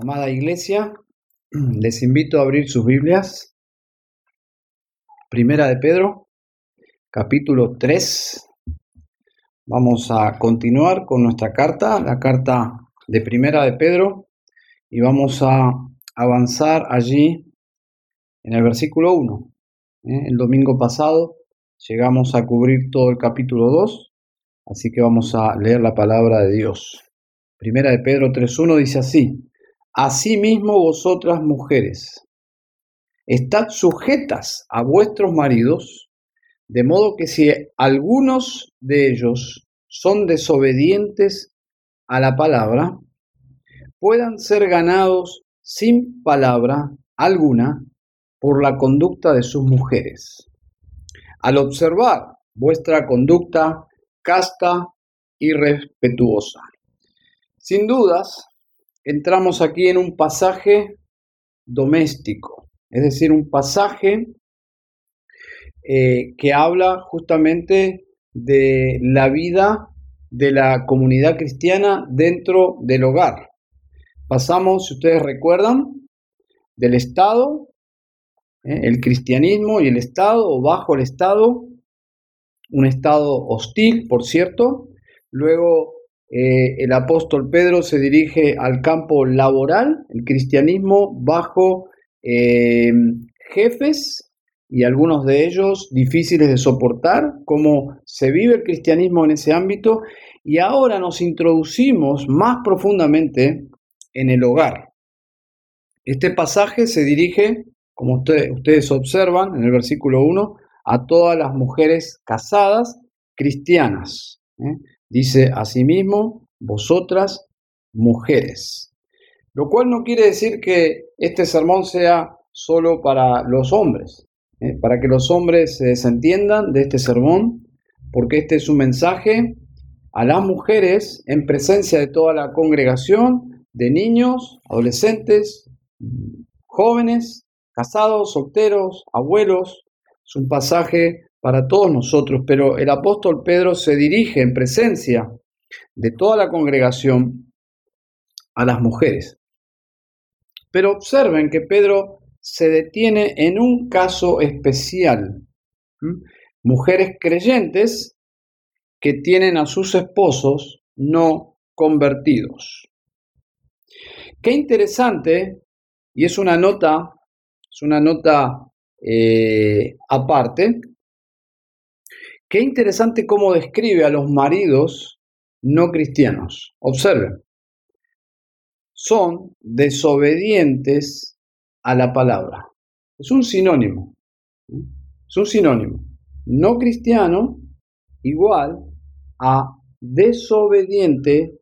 Amada iglesia, les invito a abrir sus Biblias. Primera de Pedro, capítulo 3. Vamos a continuar con nuestra carta, la carta de Primera de Pedro, y vamos a avanzar allí en el versículo 1. ¿eh? El domingo pasado llegamos a cubrir todo el capítulo 2, así que vamos a leer la palabra de Dios. Primera de Pedro 3.1 dice así. Asimismo vosotras mujeres, estad sujetas a vuestros maridos, de modo que si algunos de ellos son desobedientes a la palabra, puedan ser ganados sin palabra alguna por la conducta de sus mujeres. Al observar vuestra conducta casta y respetuosa. Sin dudas, entramos aquí en un pasaje doméstico, es decir, un pasaje eh, que habla justamente de la vida de la comunidad cristiana dentro del hogar. Pasamos, si ustedes recuerdan, del Estado, eh, el cristianismo y el Estado, o bajo el Estado, un Estado hostil, por cierto, luego eh, el apóstol Pedro se dirige al campo laboral, el cristianismo bajo eh, jefes y algunos de ellos difíciles de soportar, cómo se vive el cristianismo en ese ámbito, y ahora nos introducimos más profundamente en el hogar. Este pasaje se dirige, como ustedes, observan en el versículo 1, a todas las mujeres casadas cristianas. ¿eh? Dice asimismo, vosotras mujeres. Lo cual no quiere decir que este sermón sea solo para los hombres, ¿eh? para que los hombres se desentiendan de este sermón, porque este es un mensaje a las mujeres en presencia de toda la congregación, de niños, adolescentes, jóvenes, casados, solteros, abuelos. Es un pasaje para todos nosotros, pero el apóstol Pedro se dirige en presencia de toda la congregación a las mujeres. Pero observen que Pedro se detiene en un caso especial. Mujeres creyentes que tienen a sus esposos no convertidos. Qué interesante, y es una nota, es una nota eh, aparte, Qué interesante cómo describe a los maridos no cristianos. Observen. Son desobedientes a la palabra. Es un sinónimo. Es un sinónimo. No cristiano igual a desobediente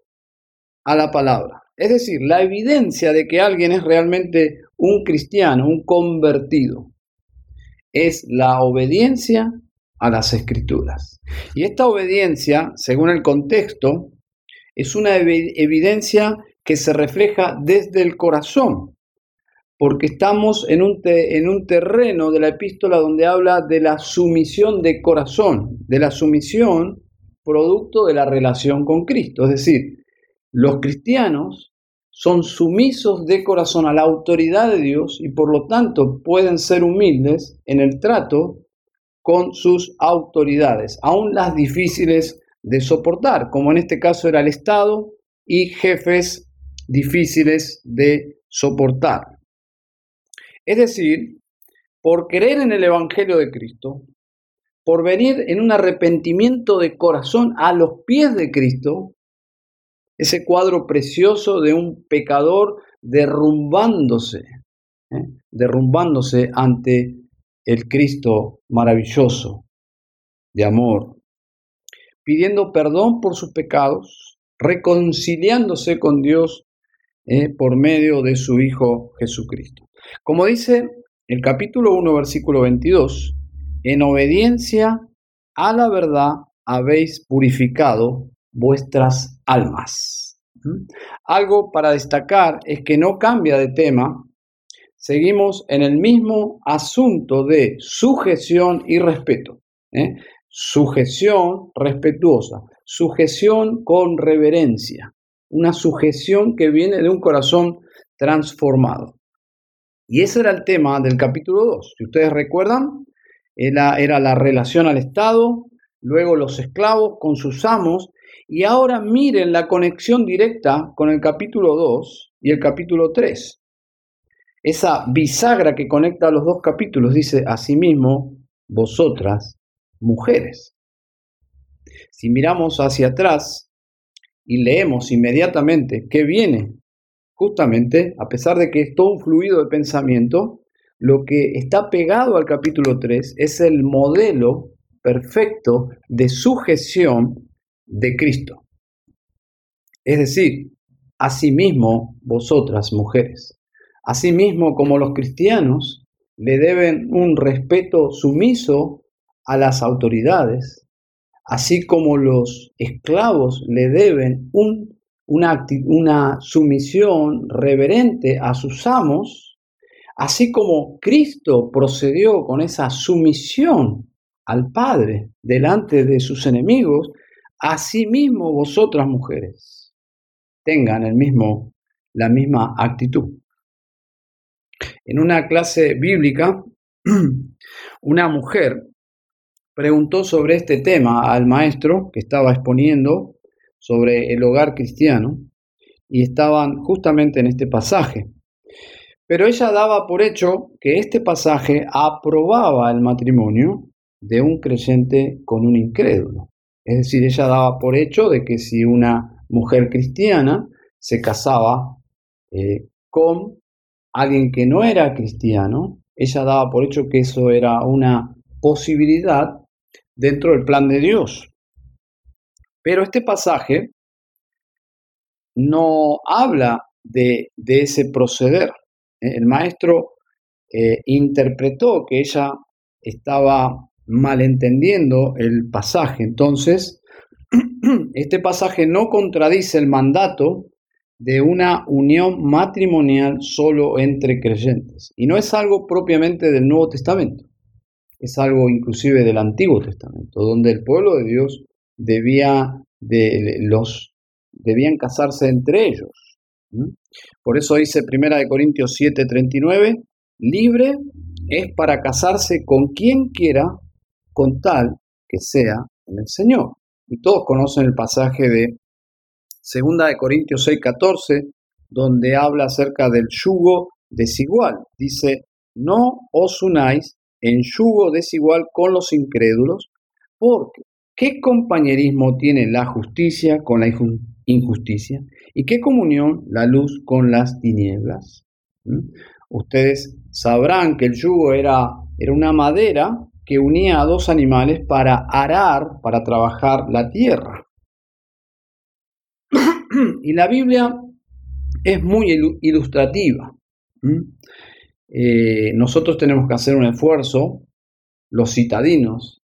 a la palabra. Es decir, la evidencia de que alguien es realmente un cristiano, un convertido, es la obediencia a las escrituras. Y esta obediencia, según el contexto, es una evidencia que se refleja desde el corazón, porque estamos en un, en un terreno de la epístola donde habla de la sumisión de corazón, de la sumisión producto de la relación con Cristo. Es decir, los cristianos son sumisos de corazón a la autoridad de Dios y por lo tanto pueden ser humildes en el trato con sus autoridades, aún las difíciles de soportar, como en este caso era el Estado y jefes difíciles de soportar. Es decir, por creer en el Evangelio de Cristo, por venir en un arrepentimiento de corazón a los pies de Cristo, ese cuadro precioso de un pecador derrumbándose, ¿eh? derrumbándose ante el Cristo maravilloso de amor, pidiendo perdón por sus pecados, reconciliándose con Dios eh, por medio de su Hijo Jesucristo. Como dice el capítulo 1, versículo 22, en obediencia a la verdad habéis purificado vuestras almas. Algo para destacar es que no cambia de tema seguimos en el mismo asunto de sujeción y respeto. ¿eh? Sujeción respetuosa, sujeción con reverencia, una sujeción que viene de un corazón transformado. Y ese era el tema del capítulo 2. Si ustedes recuerdan, era, era la relación al Estado, luego los esclavos con sus amos, y ahora miren la conexión directa con el capítulo 2 y el capítulo 3. Esa bisagra que conecta los dos capítulos dice, asimismo, vosotras, mujeres. Si miramos hacia atrás y leemos inmediatamente qué viene, justamente, a pesar de que es todo un fluido de pensamiento, lo que está pegado al capítulo 3 es el modelo perfecto de sujeción de Cristo. Es decir, asimismo vosotras mujeres, asimismo como los cristianos le deben un respeto sumiso a las autoridades, así como los esclavos le deben un, una, una sumisión reverente a sus amos, así como Cristo procedió con esa sumisión al Padre delante de sus enemigos, asimismo vosotras mujeres tengan el mismo, la misma actitud. En una clase bíblica, una mujer preguntó sobre este tema al maestro que estaba exponiendo sobre el hogar cristiano y estaban justamente en este pasaje. Pero ella daba por hecho que este pasaje aprobaba el matrimonio de un creyente con un incrédulo. Es decir, ella daba por hecho de que si una mujer cristiana se casaba eh, con alguien que no era cristiano, ella daba por hecho que eso era una posibilidad dentro del plan de Dios. Pero este pasaje no habla de, ese proceder. El maestro eh, interpretó que ella estaba malentendiendo el pasaje. Entonces, este pasaje no contradice el mandato de una unión matrimonial solo entre creyentes. Y no es algo propiamente del Nuevo Testamento, es algo inclusive del Antiguo Testamento, donde el pueblo de Dios debía de los debían casarse entre ellos. Por eso dice 1 Corintios 7:39, libre es para casarse con quien quiera con tal que sea en el Señor. Y todos conocen el pasaje de 2 de Corintios 6:14, donde habla acerca del yugo desigual. Dice, no os unáis en yugo desigual con los incrédulos, porque ¿qué compañerismo tiene la justicia con la injusticia? ¿Y qué comunión la luz con las tinieblas? ¿Mm? Ustedes sabrán que el yugo era, era una madera que unía a dos animales para arar, para trabajar la tierra. Y la Biblia es muy ilustrativa. Eh, nosotros tenemos que hacer un esfuerzo, los citadinos,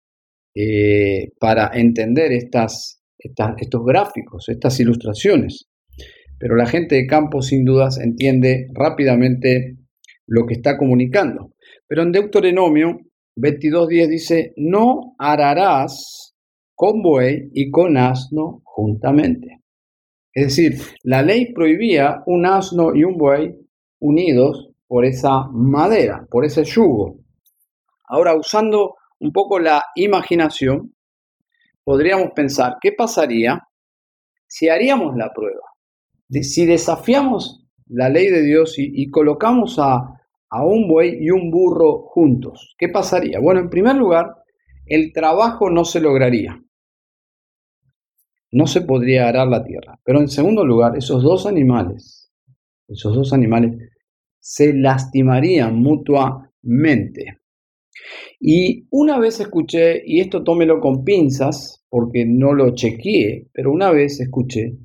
eh, para entender estas, estos gráficos, estas ilustraciones. Pero la gente de campo sin dudas entiende rápidamente lo que está comunicando. Pero en Deuteronomio 22.10 dice, no ararás con buey y con asno juntamente. Es decir, la ley prohibía un asno y un buey unidos por esa madera, por ese yugo. Ahora, usando un poco la imaginación, podríamos pensar, ¿qué pasaría si haríamos la prueba? Si desafiamos la ley de Dios y, colocamos a un buey y un burro juntos. ¿Qué pasaría? Bueno, en primer lugar, el trabajo no se lograría. No se podría arar la tierra. Pero en segundo lugar, esos dos animales, esos dos animales se lastimarían mutuamente. Y una vez escuché, y esto tómelo con pinzas, porque no lo chequeé, pero una vez escuché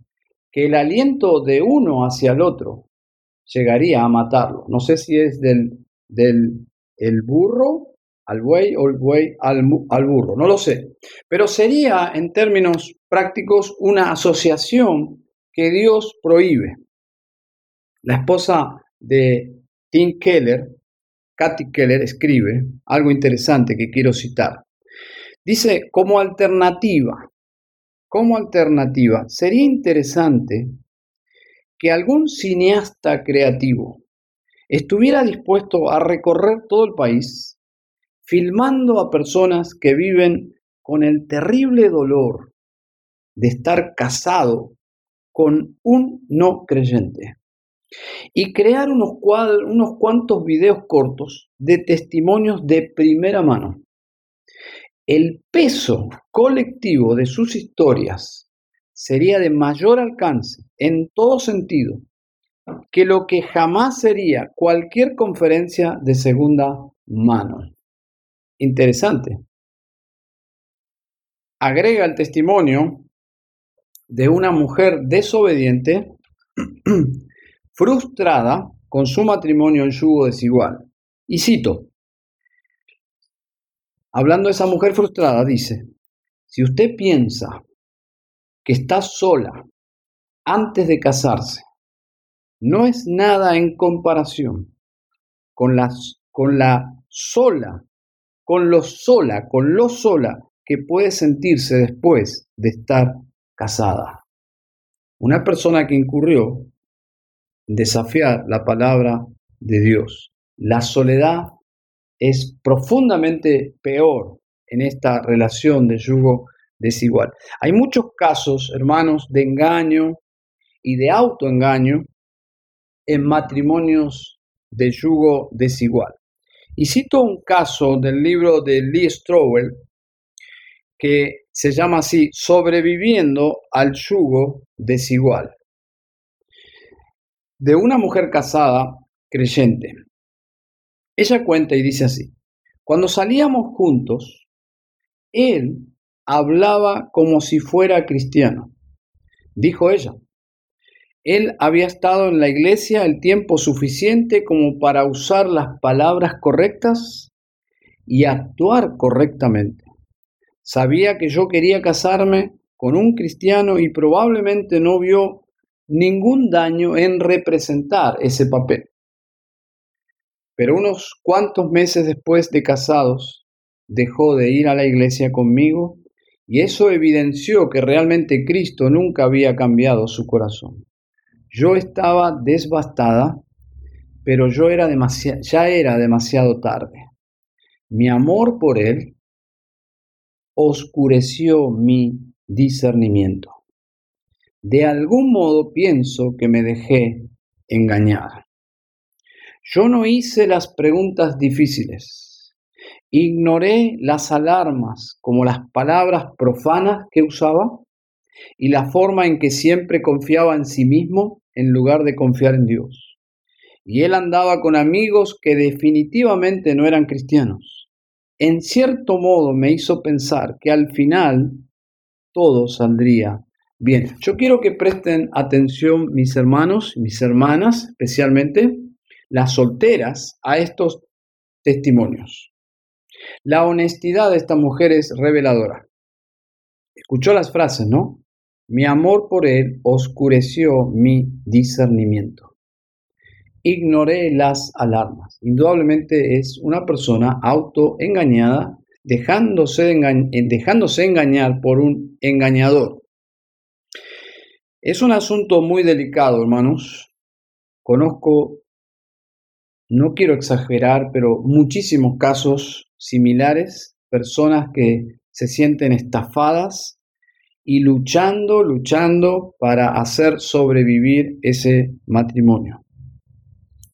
que el aliento de uno hacia el otro llegaría a matarlo. No sé si es del, del el burro al buey o el buey al, al burro, no lo sé. Pero sería en términos prácticos una asociación que Dios prohíbe. La esposa de Tim Keller, Kathy Keller, escribe algo interesante que quiero citar. Dice, como alternativa, como alternativa, sería interesante que algún cineasta creativo estuviera dispuesto a recorrer todo el país filmando a personas que viven con el terrible dolor de estar casado con un no creyente y crear unos, unos cuantos videos cortos de testimonios de primera mano. El peso colectivo de sus historias sería de mayor alcance en todo sentido que lo que jamás sería cualquier conferencia de segunda mano. Interesante. Agrega el testimonio de una mujer desobediente, frustrada con su matrimonio en yugo desigual. Y cito, hablando de esa mujer frustrada, dice, si usted piensa que está sola antes de casarse, no es nada en comparación con, las, con la sola, con lo sola, con lo sola que puede sentirse después de estar casada. Una persona que incurrió en desafiar la palabra de Dios. La soledad es profundamente peor en esta relación de yugo desigual. Hay muchos casos, hermanos, de engaño y de autoengaño en matrimonios de yugo desigual. Y cito un caso del libro de Lee Strobel que se llama así, sobreviviendo al yugo desigual. De una mujer casada creyente. Ella cuenta y dice así, cuando salíamos juntos, él hablaba como si fuera cristiano, dijo ella. Él había estado en la iglesia el tiempo suficiente como para usar las palabras correctas y actuar correctamente. Sabía que yo quería casarme con un cristiano y probablemente no vio ningún daño en representar ese papel. Pero unos cuantos meses después de casados, dejó de ir a la iglesia conmigo y eso evidenció que realmente Cristo nunca había cambiado su corazón. Yo estaba desbastada, pero yo era ya era demasiado tarde. Mi amor por Él oscureció mi discernimiento. De algún modo pienso que me dejé engañar. Yo no hice las preguntas difíciles. Ignoré las alarmas como las palabras profanas que usaba y la forma en que siempre confiaba en sí mismo en lugar de confiar en Dios. Y él andaba con amigos que definitivamente no eran cristianos. En cierto modo me hizo pensar que al final todo saldría bien. Yo quiero que presten atención mis hermanos, mis hermanas, especialmente las solteras, a estos testimonios. La honestidad de esta mujer es reveladora. Escuchó las frases, ¿no? Mi amor por él oscureció mi discernimiento. Ignoré las alarmas. Indudablemente es una persona autoengañada, dejándose, eh, dejándose engañar por un engañador. Es un asunto muy delicado, hermanos. Conozco, no quiero exagerar, pero muchísimos casos similares, personas que se sienten estafadas y luchando, luchando para hacer sobrevivir ese matrimonio.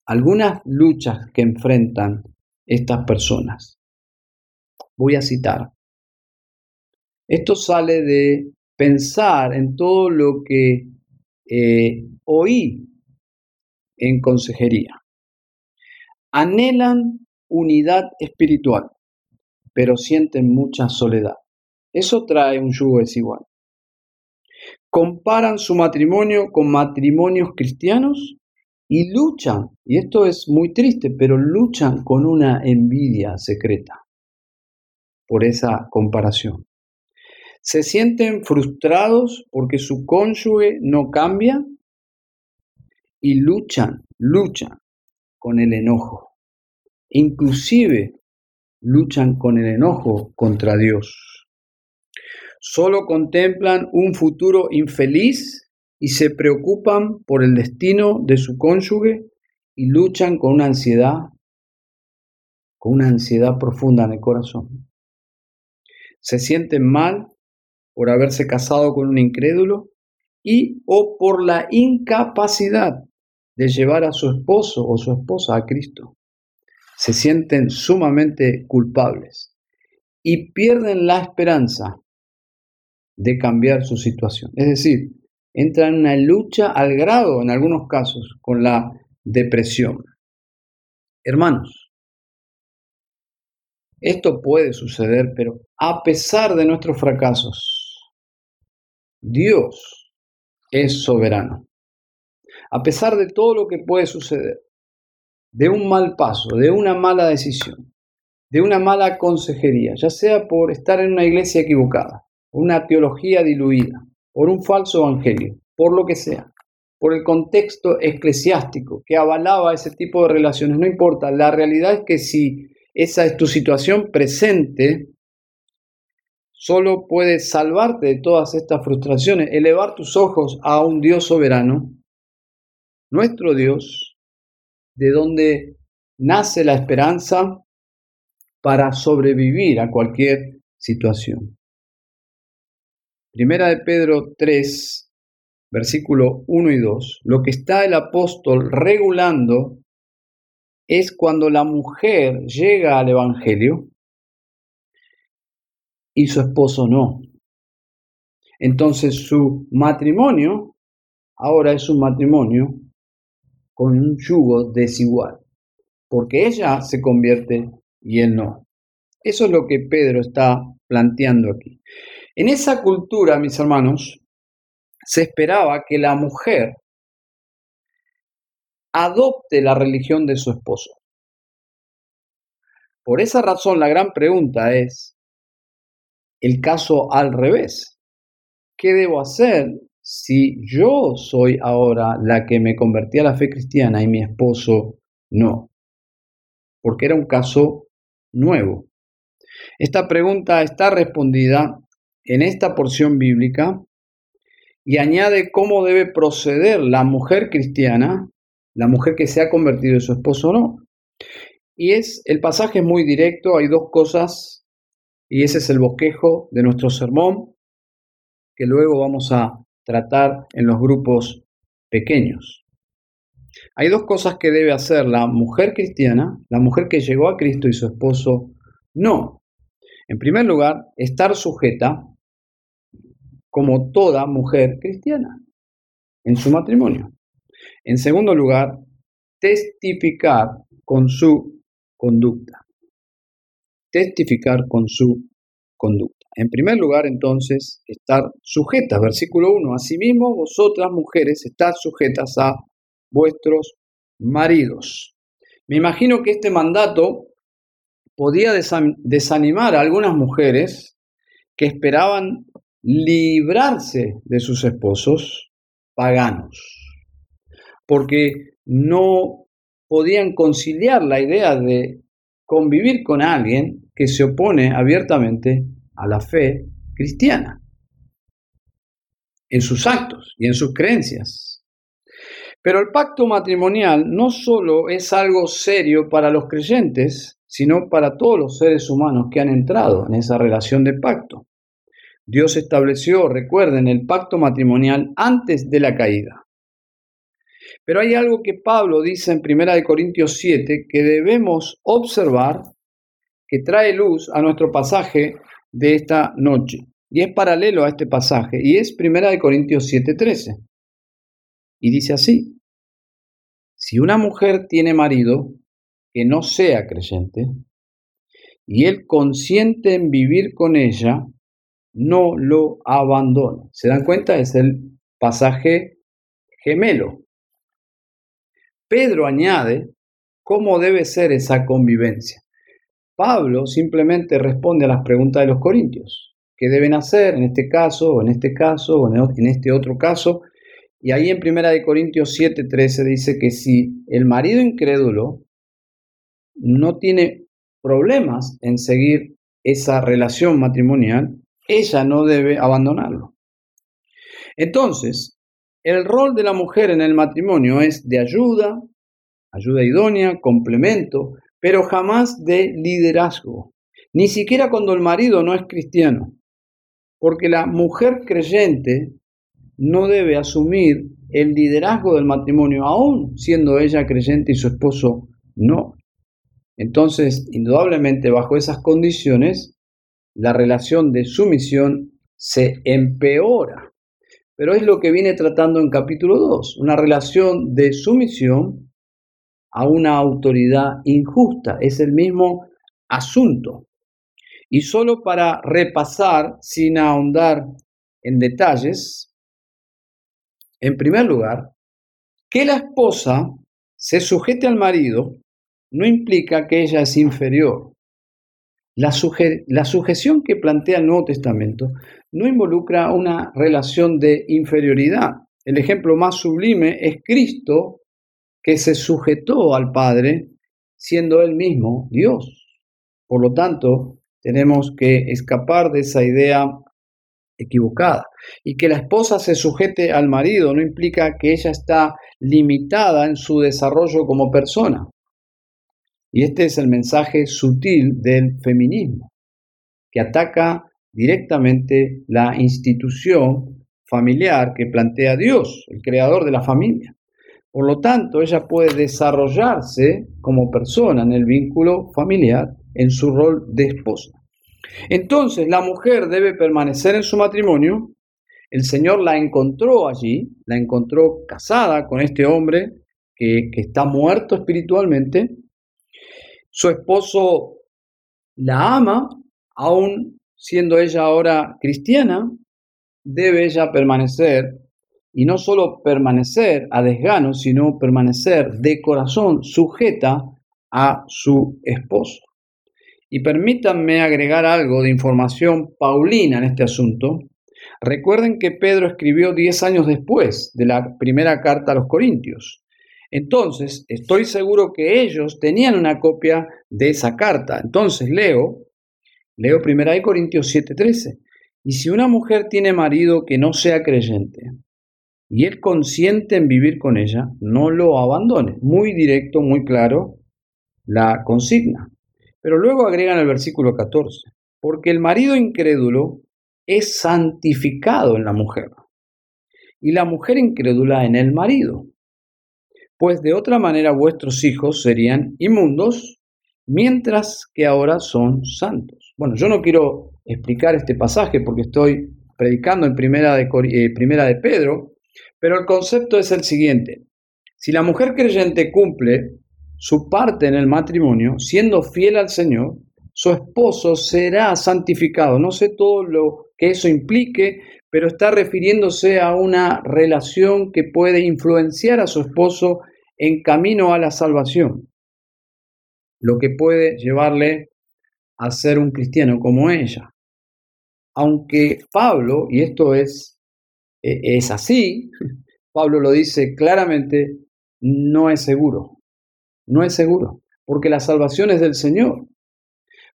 Algunas luchas que enfrentan estas personas. Voy a citar. Esto sale de pensar en todo lo que eh, oí en consejería. Anhelan unidad espiritual, pero sienten mucha soledad. Eso trae un yugo desigual comparan su matrimonio con matrimonios cristianos y luchan, y esto es muy triste, pero luchan con una envidia secreta por esa comparación. Se sienten frustrados porque su cónyuge no cambia y luchan, luchan con el enojo. Inclusive luchan con el enojo contra Dios solo contemplan un futuro infeliz y se preocupan por el destino de su cónyuge y luchan con una ansiedad, con una ansiedad profunda en el corazón. Se sienten mal por haberse casado con un incrédulo y o por la incapacidad de llevar a su esposo o su esposa a Cristo. Se sienten sumamente culpables y pierden la esperanza de cambiar su situación. Es decir, entran en una lucha al grado, en algunos casos, con la depresión. Hermanos, esto puede suceder, pero a pesar de nuestros fracasos, Dios es soberano. A pesar de todo lo que puede suceder, de un mal paso, de una mala decisión, de una mala consejería, ya sea por estar en una iglesia equivocada, una teología diluida, por un falso evangelio, por lo que sea, por el contexto eclesiástico que avalaba ese tipo de relaciones, no importa, la realidad es que si esa es tu situación presente, solo puedes salvarte de todas estas frustraciones, elevar tus ojos a un Dios soberano, nuestro Dios, de donde nace la esperanza para sobrevivir a cualquier situación. Primera de Pedro 3, versículo 1 y 2, lo que está el apóstol regulando es cuando la mujer llega al Evangelio y su esposo no. Entonces su matrimonio ahora es un matrimonio con un yugo desigual, porque ella se convierte y él no. Eso es lo que Pedro está planteando aquí. En esa cultura, mis hermanos, se esperaba que la mujer adopte la religión de su esposo. Por esa razón, la gran pregunta es el caso al revés. ¿Qué debo hacer si yo soy ahora la que me convertí a la fe cristiana y mi esposo no? Porque era un caso nuevo. Esta pregunta está respondida en esta porción bíblica y añade cómo debe proceder la mujer cristiana, la mujer que se ha convertido en su esposo o no. Y es el pasaje muy directo, hay dos cosas, y ese es el bosquejo de nuestro sermón, que luego vamos a tratar en los grupos pequeños. Hay dos cosas que debe hacer la mujer cristiana, la mujer que llegó a Cristo y su esposo no. En primer lugar, estar sujeta como toda mujer cristiana en su matrimonio. En segundo lugar, testificar con su conducta. Testificar con su conducta. En primer lugar, entonces, estar sujetas. Versículo 1. Asimismo, vosotras mujeres, estad sujetas a vuestros maridos. Me imagino que este mandato podía desanimar a algunas mujeres que esperaban librarse de sus esposos paganos, porque no podían conciliar la idea de convivir con alguien que se opone abiertamente a la fe cristiana, en sus actos y en sus creencias. Pero el pacto matrimonial no solo es algo serio para los creyentes, sino para todos los seres humanos que han entrado en esa relación de pacto. Dios estableció, recuerden, el pacto matrimonial antes de la caída. Pero hay algo que Pablo dice en 1 Corintios 7 que debemos observar, que trae luz a nuestro pasaje de esta noche. Y es paralelo a este pasaje, y es 1 Corintios 7:13. Y dice así, si una mujer tiene marido que no sea creyente, y él consiente en vivir con ella, no lo abandone. ¿Se dan cuenta? Es el pasaje gemelo. Pedro añade cómo debe ser esa convivencia. Pablo simplemente responde a las preguntas de los corintios. ¿Qué deben hacer en este caso, o en este caso, o en este otro caso? Y ahí en 1 Corintios 7:13 dice que si el marido incrédulo no tiene problemas en seguir esa relación matrimonial, ella no debe abandonarlo. Entonces, el rol de la mujer en el matrimonio es de ayuda, ayuda idónea, complemento, pero jamás de liderazgo, ni siquiera cuando el marido no es cristiano, porque la mujer creyente no debe asumir el liderazgo del matrimonio, aún siendo ella creyente y su esposo no. Entonces, indudablemente, bajo esas condiciones, la relación de sumisión se empeora. Pero es lo que viene tratando en capítulo 2, una relación de sumisión a una autoridad injusta. Es el mismo asunto. Y solo para repasar, sin ahondar en detalles, en primer lugar, que la esposa se sujete al marido no implica que ella es inferior. La, sujeción que plantea el Nuevo Testamento no involucra una relación de inferioridad. El ejemplo más sublime es Cristo que se sujetó al Padre siendo él mismo Dios. Por lo tanto, tenemos que escapar de esa idea equivocada. Y que la esposa se sujete al marido no implica que ella está limitada en su desarrollo como persona. Y este es el mensaje sutil del feminismo, que ataca directamente la institución familiar que plantea Dios, el creador de la familia. Por lo tanto, ella puede desarrollarse como persona en el vínculo familiar en su rol de esposa. Entonces la mujer debe permanecer en su matrimonio. El Señor la encontró allí, la encontró casada con este hombre que, está muerto espiritualmente. Su esposo la ama, aun siendo ella ahora cristiana, debe ella permanecer, y no solo permanecer a desgano, sino permanecer de corazón sujeta a su esposo. Y permítanme agregar algo de información paulina en este asunto. Recuerden que Pedro escribió 10 años después de la primera carta a los Corintios. Entonces, estoy seguro que ellos tenían una copia de esa carta. Entonces, leo, leo 1 Corintios 7:13. Y si una mujer tiene marido que no sea creyente y él consiente en vivir con ella, no lo abandone. Muy directo, muy claro la consigna. Pero luego agregan el versículo 14, porque el marido incrédulo es santificado en la mujer y la mujer incrédula en el marido, pues de otra manera vuestros hijos serían inmundos, mientras que ahora son santos. Bueno, yo no quiero explicar este pasaje porque estoy predicando en primera de, eh, primera de Pedro, pero el concepto es el siguiente. Si la mujer creyente cumple su parte en el matrimonio, siendo fiel al Señor, su esposo será santificado. No sé todo lo que eso implique, pero está refiriéndose a una relación que puede influenciar a su esposo en camino a la salvación, lo que puede llevarle a ser un cristiano como ella. Aunque Pablo, y esto es, e, es así, Pablo lo dice claramente, no es seguro. No es seguro, porque la salvación es del Señor.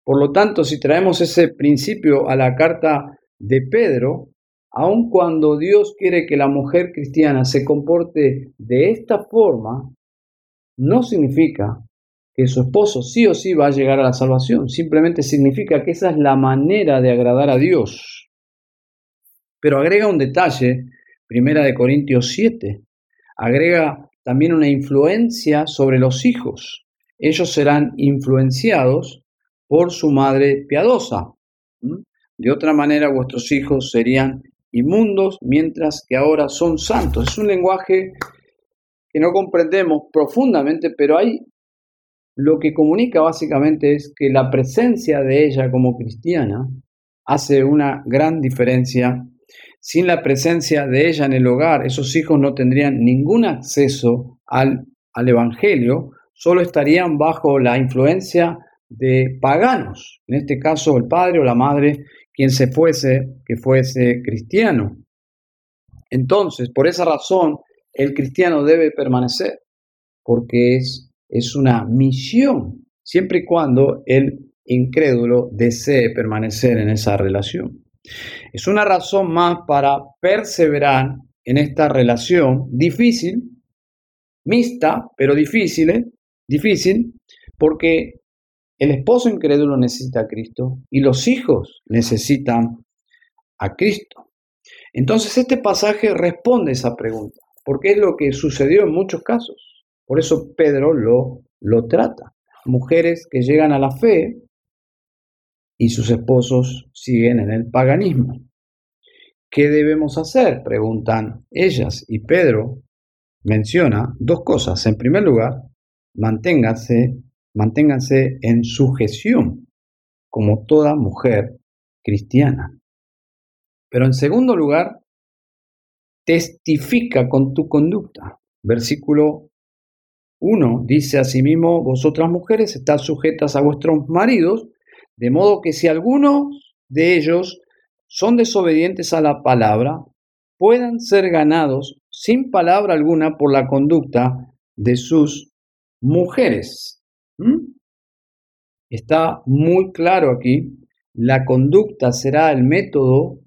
Por lo tanto, si traemos ese principio a la carta de Pedro, aun cuando Dios quiere que la mujer cristiana se comporte de esta forma, no significa que su esposo sí o sí va a llegar a la salvación, simplemente significa que esa es la manera de agradar a Dios. Pero agrega un detalle, primera de Corintios 7, agrega también una influencia sobre los hijos. Ellos serán influenciados por su madre piadosa. De otra manera, vuestros hijos serían mientras que ahora son santos. Es un lenguaje que no comprendemos profundamente, pero ahí lo que comunica básicamente es que la presencia de ella como cristiana hace una gran diferencia sin la presencia de ella en el hogar, esos hijos no tendrían ningún acceso al, al Evangelio, solo estarían bajo la influencia de paganos, en este caso el padre o la madre, quien se fuese, que fuese cristiano. Entonces, por esa razón, el cristiano debe permanecer, porque es, es una misión, siempre y cuando el incrédulo desee permanecer en esa relación. Es una razón más para perseverar en esta relación difícil, mixta, pero difícil, ¿eh? difícil, porque el esposo incrédulo necesita a Cristo y los hijos necesitan a Cristo. Entonces este pasaje responde esa pregunta, porque es lo que sucedió en muchos casos. Por eso Pedro lo, lo trata. Mujeres que llegan a la fe y sus esposos siguen en el paganismo. ¿Qué debemos hacer? Preguntan ellas. Y Pedro menciona dos cosas. En primer lugar, manténganse, manténganse en sujeción, como toda mujer cristiana. Pero en segundo lugar, testifica con tu conducta. Versículo 1 dice asimismo, vosotras mujeres estás sujetas a vuestros maridos, de modo que si algunos de ellos son desobedientes a la palabra, puedan ser ganados sin palabra alguna por la conducta de sus mujeres. ¿Mm? Está muy claro aquí, la conducta será el método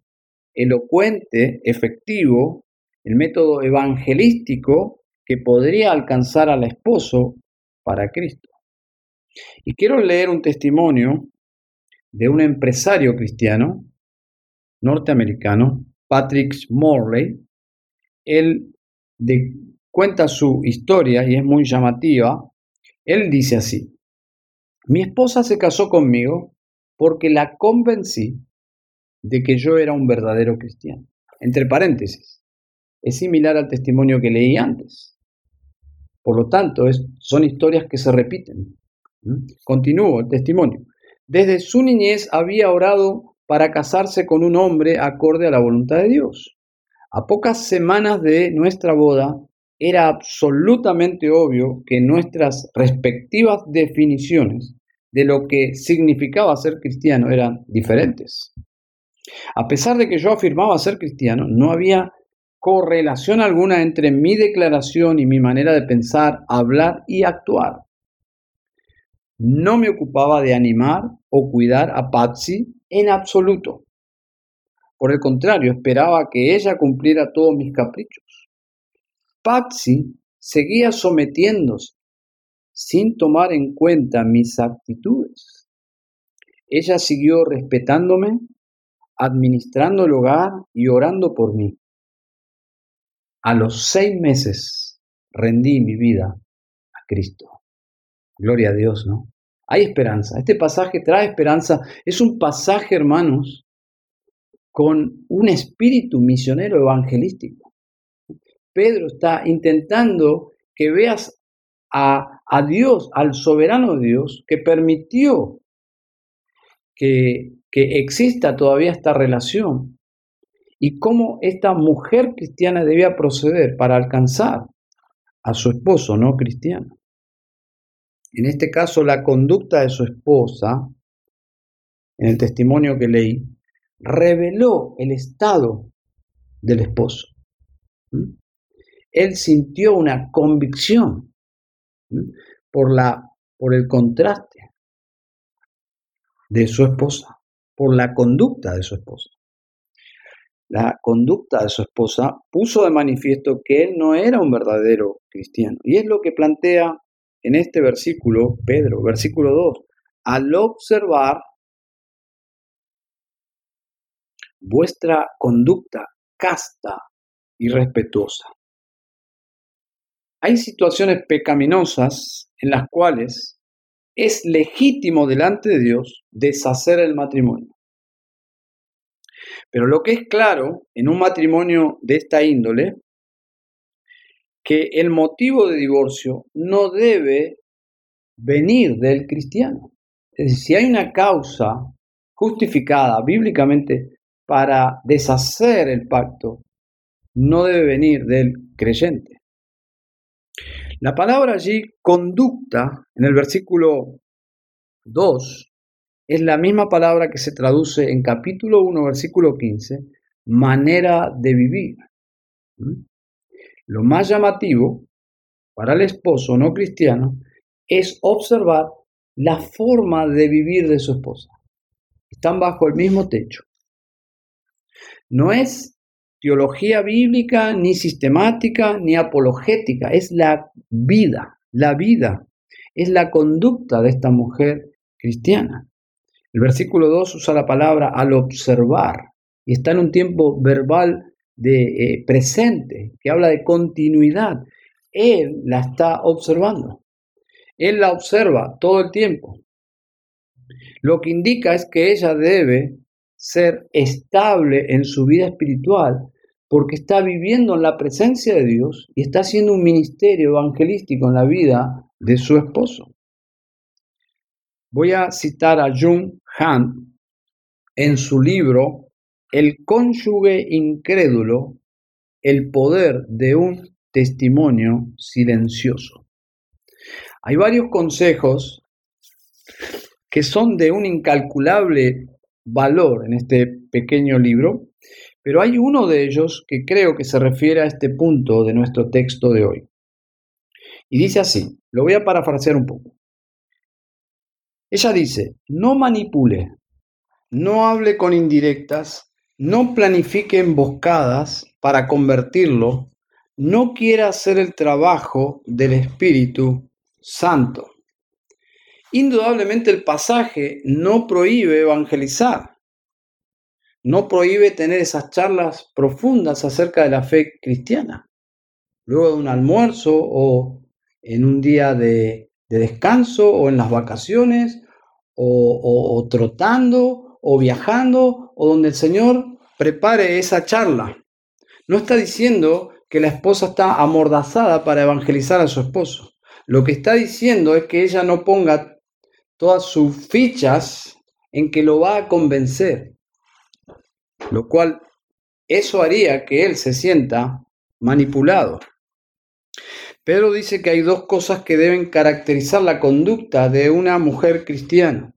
elocuente, efectivo, el método evangelístico que podría alcanzar al esposo para Cristo. Y quiero leer un testimonio de un empresario cristiano norteamericano, Patrick Morley. Él cuenta su historia y es muy llamativa. Él dice así, mi esposa se casó conmigo porque la convencí de que yo era un verdadero cristiano. Entre paréntesis, es similar al testimonio que leí antes. Por lo tanto, son historias que se repiten. ¿Mm? Continúo el testimonio. Desde su niñez había orado para casarse con un hombre acorde a la voluntad de Dios. A pocas semanas de nuestra boda, era absolutamente obvio que nuestras respectivas definiciones de lo que significaba ser cristiano eran diferentes. A pesar de que yo afirmaba ser cristiano, no había correlación alguna entre mi declaración y mi manera de pensar, hablar y actuar. No me ocupaba de animar o cuidar a Patsy en absoluto. Por el contrario, esperaba que ella cumpliera todos mis caprichos. Patsy seguía sometiéndose sin tomar en cuenta mis actitudes. Ella siguió respetándome, administrando el hogar y orando por mí. A los seis meses rendí mi vida a Cristo. Gloria a Dios, ¿no? Hay esperanza. Este pasaje trae esperanza. Es un pasaje, hermanos, con un espíritu misionero evangelístico. Pedro está intentando que veas a, a Dios, al soberano Dios, que permitió que, que exista todavía esta relación y cómo esta mujer cristiana debía proceder para alcanzar a su esposo no cristiano. En este caso, la conducta de su esposa, en el testimonio que leí, reveló el estado del esposo. ¿Mm? Él sintió una convicción por, la, por el contraste de su esposa, por la conducta de su esposa. La conducta de su esposa puso de manifiesto que él no era un verdadero cristiano. Y es lo que plantea en este versículo, Pedro, versículo 2, al observar vuestra conducta casta y respetuosa. Hay situaciones pecaminosas en las cuales es legítimo delante de Dios deshacer el matrimonio. Pero lo que es claro en un matrimonio de esta índole que el motivo de divorcio no debe venir del cristiano. Es decir, si hay una causa justificada bíblicamente para deshacer el pacto, no debe venir del creyente. La palabra allí, conducta, en el versículo 2, es la misma palabra que se traduce en capítulo 1, versículo 15, manera de vivir. ¿Mm? Lo más llamativo para el esposo no cristiano es observar la forma de vivir de su esposa. Están bajo el mismo techo. No es teología bíblica, ni sistemática, ni apologética, es la vida, la vida, es la conducta de esta mujer cristiana. El versículo 2 usa la palabra al observar y está en un tiempo verbal de eh, presente que habla de continuidad. Él la está observando. Él la observa todo el tiempo. Lo que indica es que ella debe ser estable en su vida espiritual porque está viviendo en la presencia de Dios y está haciendo un ministerio evangelístico en la vida de su esposo. Voy a citar a Jung Han en su libro El cónyuge incrédulo, el poder de un testimonio silencioso. Hay varios consejos que son de un incalculable valor en este pequeño libro, pero hay uno de ellos que creo que se refiere a este punto de nuestro texto de hoy. Y dice así, lo voy a parafrasear un poco. Ella dice, no manipule, no hable con indirectas, no planifique emboscadas para convertirlo, no quiera hacer el trabajo del Espíritu Santo. Indudablemente el pasaje no prohíbe evangelizar, no prohíbe tener esas charlas profundas acerca de la fe cristiana. Luego de un almuerzo o en un día de, descanso o en las vacaciones o, o trotando o viajando o donde el Señor prepare esa charla. No está diciendo que la esposa está amordazada para evangelizar a su esposo. Lo que está diciendo es que ella no ponga todas sus fichas en que lo va a convencer, lo cual eso haría que él se sienta manipulado. Pedro dice que hay dos cosas que deben caracterizar la conducta de una mujer cristiana.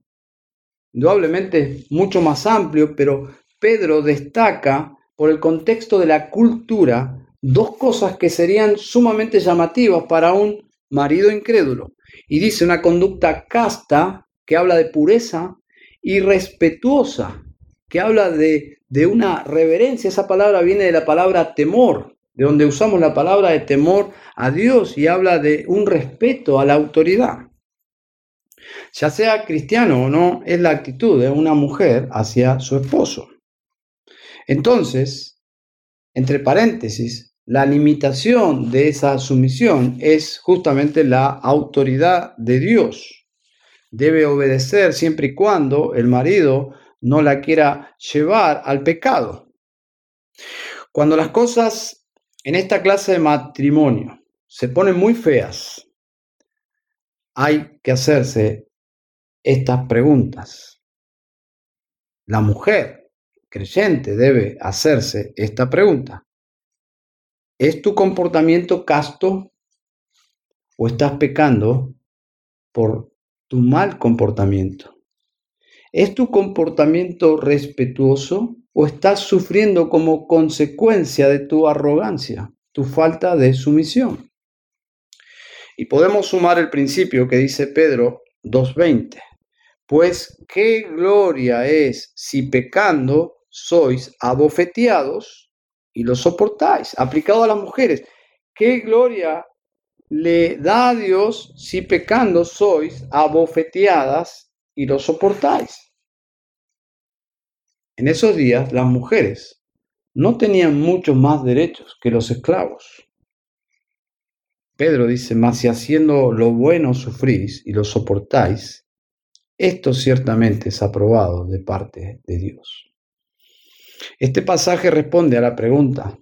Indudablemente es mucho más amplio, pero Pedro destaca por el contexto de la cultura dos cosas que serían sumamente llamativas para un marido incrédulo. Y dice una conducta casta, que habla de pureza, y respetuosa, que habla de, de una reverencia. Esa palabra viene de la palabra temor, de donde usamos la palabra de temor a Dios y habla de un respeto a la autoridad. Ya sea cristiano o no, es la actitud de una mujer hacia su esposo. Entonces, entre paréntesis, la limitación de esa sumisión es justamente la autoridad de Dios. Debe obedecer siempre y cuando el marido no la quiera llevar al pecado. Cuando las cosas en esta clase de matrimonio se ponen muy feas, hay que hacerse estas preguntas. La mujer creyente debe hacerse esta pregunta. ¿Es tu comportamiento casto o estás pecando por tu mal comportamiento? ¿Es tu comportamiento respetuoso o estás sufriendo como consecuencia de tu arrogancia, tu falta de sumisión? Y podemos sumar el principio que dice Pedro 2.20. Pues qué gloria es si pecando sois abofeteados y lo soportáis. Aplicado a las mujeres, ¿qué gloria le da a Dios si pecando sois abofeteadas y lo soportáis? En esos días las mujeres no tenían muchos más derechos que los esclavos. Pedro dice, mas si haciendo lo bueno sufrís y lo soportáis, esto ciertamente es aprobado de parte de Dios. Este pasaje responde a la pregunta,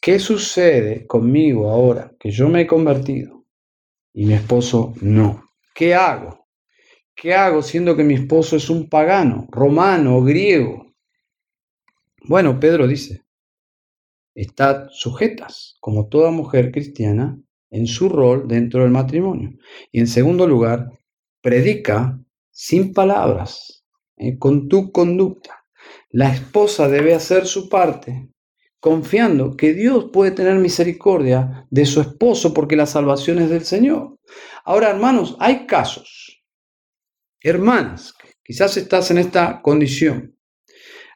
¿qué sucede conmigo ahora que yo me he convertido y mi esposo no? ¿Qué hago? ¿Qué hago siendo que mi esposo es un pagano, romano, griego? Bueno, Pedro dice, estad sujetas, como toda mujer cristiana, en su rol dentro del matrimonio. Y en segundo lugar, predica sin palabras, eh, con tu conducta. La esposa debe hacer su parte, confiando que Dios puede tener misericordia de su esposo porque la salvación es del Señor. Ahora, hermanos, hay casos, hermanas, quizás estás en esta condición.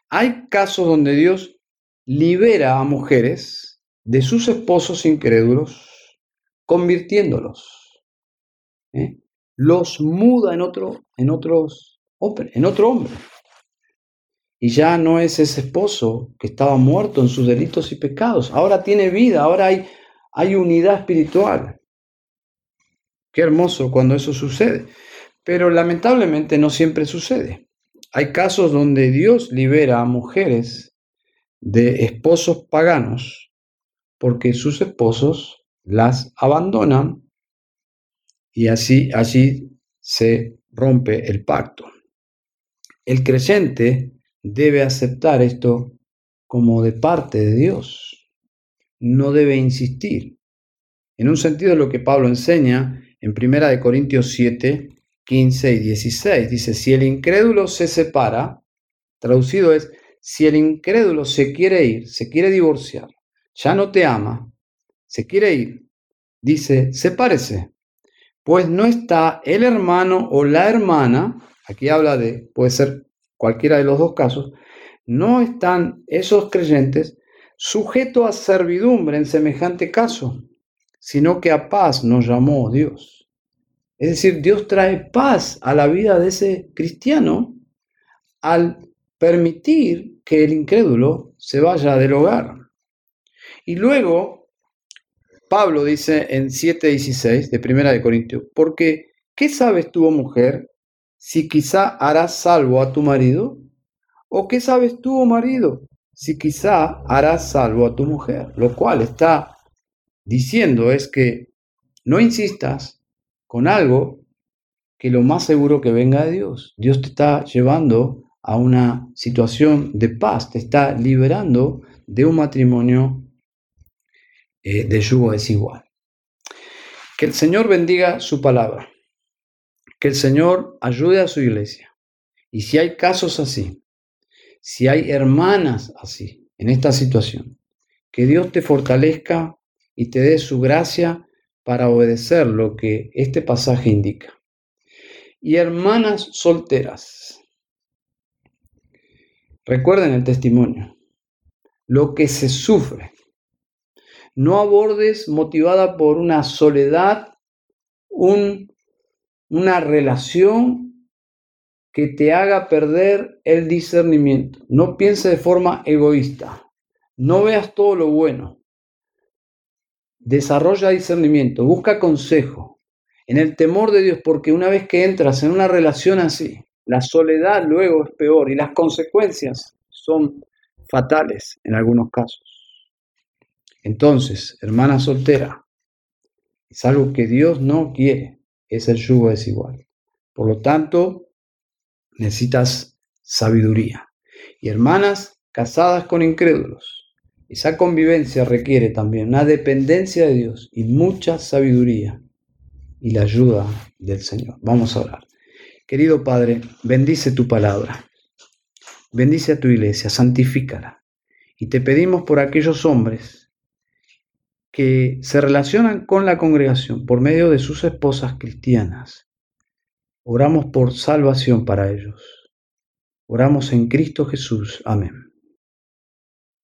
hay casos donde Dios libera a mujeres de sus esposos incrédulos, convirtiéndolos. ¿eh? Los muda en otro, en, otros, en otro hombre. Y ya no es ese esposo que estaba muerto en sus delitos y pecados. Ahora tiene vida, ahora hay, hay unidad espiritual. Qué hermoso cuando eso sucede. Pero lamentablemente no siempre sucede. Hay casos donde Dios libera a mujeres de esposos paganos porque sus esposos las abandonan y así allí se rompe el pacto. El creyente debe aceptar esto como de parte de Dios. No debe insistir. En un sentido lo que Pablo enseña en 1 Corintios 7, 15 y 16. Dice, si el incrédulo se separa, traducido es, si el incrédulo se quiere ir, se quiere divorciar, ya no te ama, se quiere ir, dice, sepárese, pues no está el hermano o la hermana, aquí habla de, puede ser cualquiera de los dos casos, no están esos creyentes sujetos a servidumbre en semejante caso, sino que a paz nos llamó Dios. Es decir, Dios trae paz a la vida de ese cristiano al permitir que el incrédulo se vaya del hogar. Y luego, Pablo dice en 7.16 de Primera de Corintios, porque ¿qué sabes tú, oh mujer, si quizá harás salvo a tu marido? ¿O qué sabes tú, oh marido, si quizá harás salvo a tu mujer? Lo cual está diciendo es que no insistas con algo que lo más seguro que venga de Dios. Dios te está llevando a una situación de paz, te está liberando de un matrimonio eh, de yugo desigual. Que el Señor bendiga su palabra, que el Señor ayude a su iglesia. Y si hay casos así, si hay hermanas así, en esta situación, que Dios te fortalezca y te dé su gracia para obedecer lo que este pasaje indica. Y hermanas solteras, recuerden el testimonio, lo que se sufre. No abordes motivada por una soledad, un, una relación que te haga perder el discernimiento. No piense de forma egoísta. No veas todo lo bueno desarrolla discernimiento, busca consejo en el temor de Dios, porque una vez que entras en una relación así, la soledad luego es peor y las consecuencias son fatales en algunos casos. Entonces, hermana soltera, es algo que Dios no quiere, es el yugo desigual. Por lo tanto, necesitas sabiduría. Y hermanas casadas con incrédulos, esa convivencia requiere también una dependencia de Dios y mucha sabiduría y la ayuda del Señor. Vamos a orar. Querido Padre, bendice tu palabra. Bendice a tu iglesia, santifícala. Y te pedimos por aquellos hombres que se relacionan con la congregación por medio de sus esposas cristianas. Oramos por salvación para ellos. Oramos en Cristo Jesús. Amén.